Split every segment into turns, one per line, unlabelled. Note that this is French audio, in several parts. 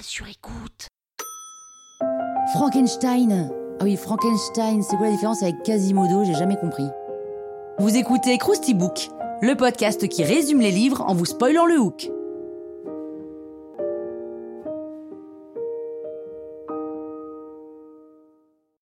Sur écoute. Frankenstein. Ah oui, Frankenstein, c'est quoi la différence avec Quasimodo? J'ai jamais compris. Vous écoutez Krusty Book, le podcast qui résume les livres en vous spoilant le hook.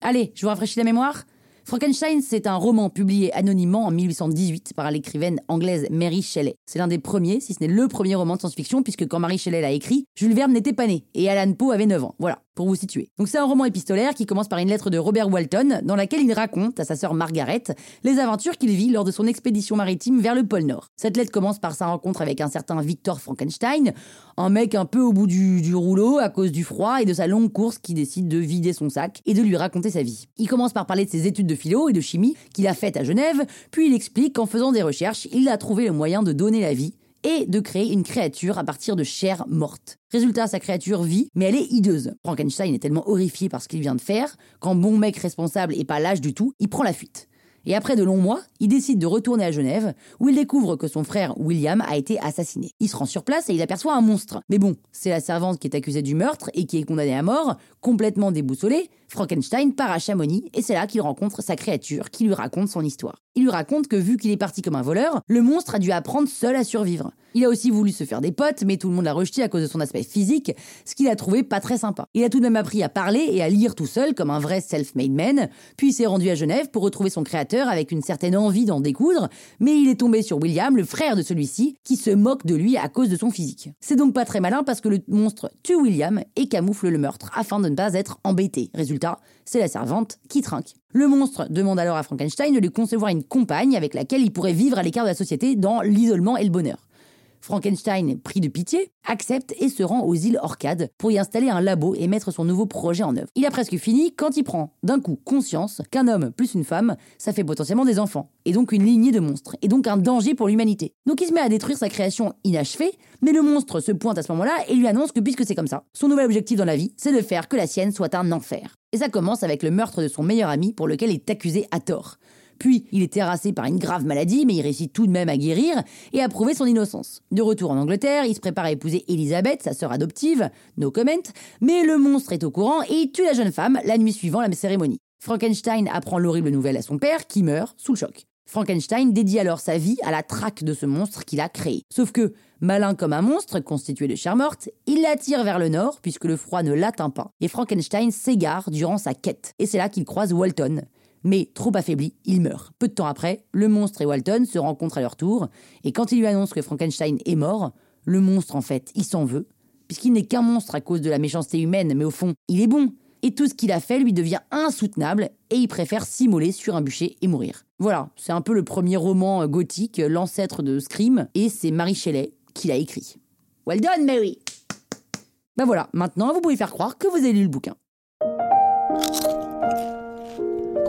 Allez, je vous rafraîchis la mémoire Frankenstein, c'est un roman publié anonymement en 1818 par l'écrivaine anglaise Mary Shelley. C'est l'un des premiers, si ce n'est le premier roman de science-fiction, puisque quand Mary Shelley l'a écrit, Jules Verne n'était pas né et Alan Poe avait 9 ans. Voilà pour vous situer. Donc c'est un roman épistolaire qui commence par une lettre de Robert Walton dans laquelle il raconte à sa sœur Margaret les aventures qu'il vit lors de son expédition maritime vers le pôle Nord. Cette lettre commence par sa rencontre avec un certain Victor Frankenstein, un mec un peu au bout du, du rouleau à cause du froid et de sa longue course qui décide de vider son sac et de lui raconter sa vie. Il commence par parler de ses études de philo et de chimie qu'il a faites à Genève, puis il explique qu'en faisant des recherches, il a trouvé le moyen de donner la vie et de créer une créature à partir de chair morte. Résultat, sa créature vit, mais elle est hideuse. Frankenstein est tellement horrifié par ce qu'il vient de faire, qu'en bon mec responsable et pas lâche du tout, il prend la fuite. Et après de longs mois, il décide de retourner à Genève, où il découvre que son frère William a été assassiné. Il se rend sur place et il aperçoit un monstre. Mais bon, c'est la servante qui est accusée du meurtre et qui est condamnée à mort, complètement déboussolée. Frankenstein part à Chamonix et c'est là qu'il rencontre sa créature qui lui raconte son histoire. Il lui raconte que vu qu'il est parti comme un voleur, le monstre a dû apprendre seul à survivre. Il a aussi voulu se faire des potes, mais tout le monde l'a rejeté à cause de son aspect physique, ce qu'il a trouvé pas très sympa. Il a tout de même appris à parler et à lire tout seul comme un vrai self-made man, puis s'est rendu à Genève pour retrouver son créateur avec une certaine envie d'en découdre, mais il est tombé sur William, le frère de celui-ci, qui se moque de lui à cause de son physique. C'est donc pas très malin parce que le monstre tue William et camoufle le meurtre afin de ne pas être embêté. C'est la servante qui trinque. Le monstre demande alors à Frankenstein de lui concevoir une compagne avec laquelle il pourrait vivre à l'écart de la société dans l'isolement et le bonheur. Frankenstein, pris de pitié, accepte et se rend aux îles Orcades pour y installer un labo et mettre son nouveau projet en œuvre. Il a presque fini quand il prend d'un coup conscience qu'un homme plus une femme, ça fait potentiellement des enfants, et donc une lignée de monstres, et donc un danger pour l'humanité. Donc il se met à détruire sa création inachevée, mais le monstre se pointe à ce moment-là et lui annonce que puisque c'est comme ça, son nouvel objectif dans la vie, c'est de faire que la sienne soit un enfer. Et ça commence avec le meurtre de son meilleur ami pour lequel il est accusé à tort. Puis, il est terrassé par une grave maladie, mais il réussit tout de même à guérir et à prouver son innocence. De retour en Angleterre, il se prépare à épouser Elisabeth, sa sœur adoptive, no comment, mais le monstre est au courant et tue la jeune femme la nuit suivant la cérémonie. Frankenstein apprend l'horrible nouvelle à son père, qui meurt sous le choc. Frankenstein dédie alors sa vie à la traque de ce monstre qu'il a créé. Sauf que, malin comme un monstre constitué de chair morte, il l'attire vers le nord puisque le froid ne l'atteint pas. Et Frankenstein s'égare durant sa quête. Et c'est là qu'il croise Walton, mais trop affaibli, il meurt. Peu de temps après, le monstre et Walton se rencontrent à leur tour, et quand il lui annonce que Frankenstein est mort, le monstre en fait, il s'en veut, puisqu'il n'est qu'un monstre à cause de la méchanceté humaine, mais au fond, il est bon. Et tout ce qu'il a fait lui devient insoutenable, et il préfère s'immoler sur un bûcher et mourir. Voilà, c'est un peu le premier roman gothique, l'ancêtre de Scream, et c'est Marie Shelley qui l'a écrit. Well done, Mary Ben voilà, maintenant vous pouvez faire croire que vous avez lu le bouquin.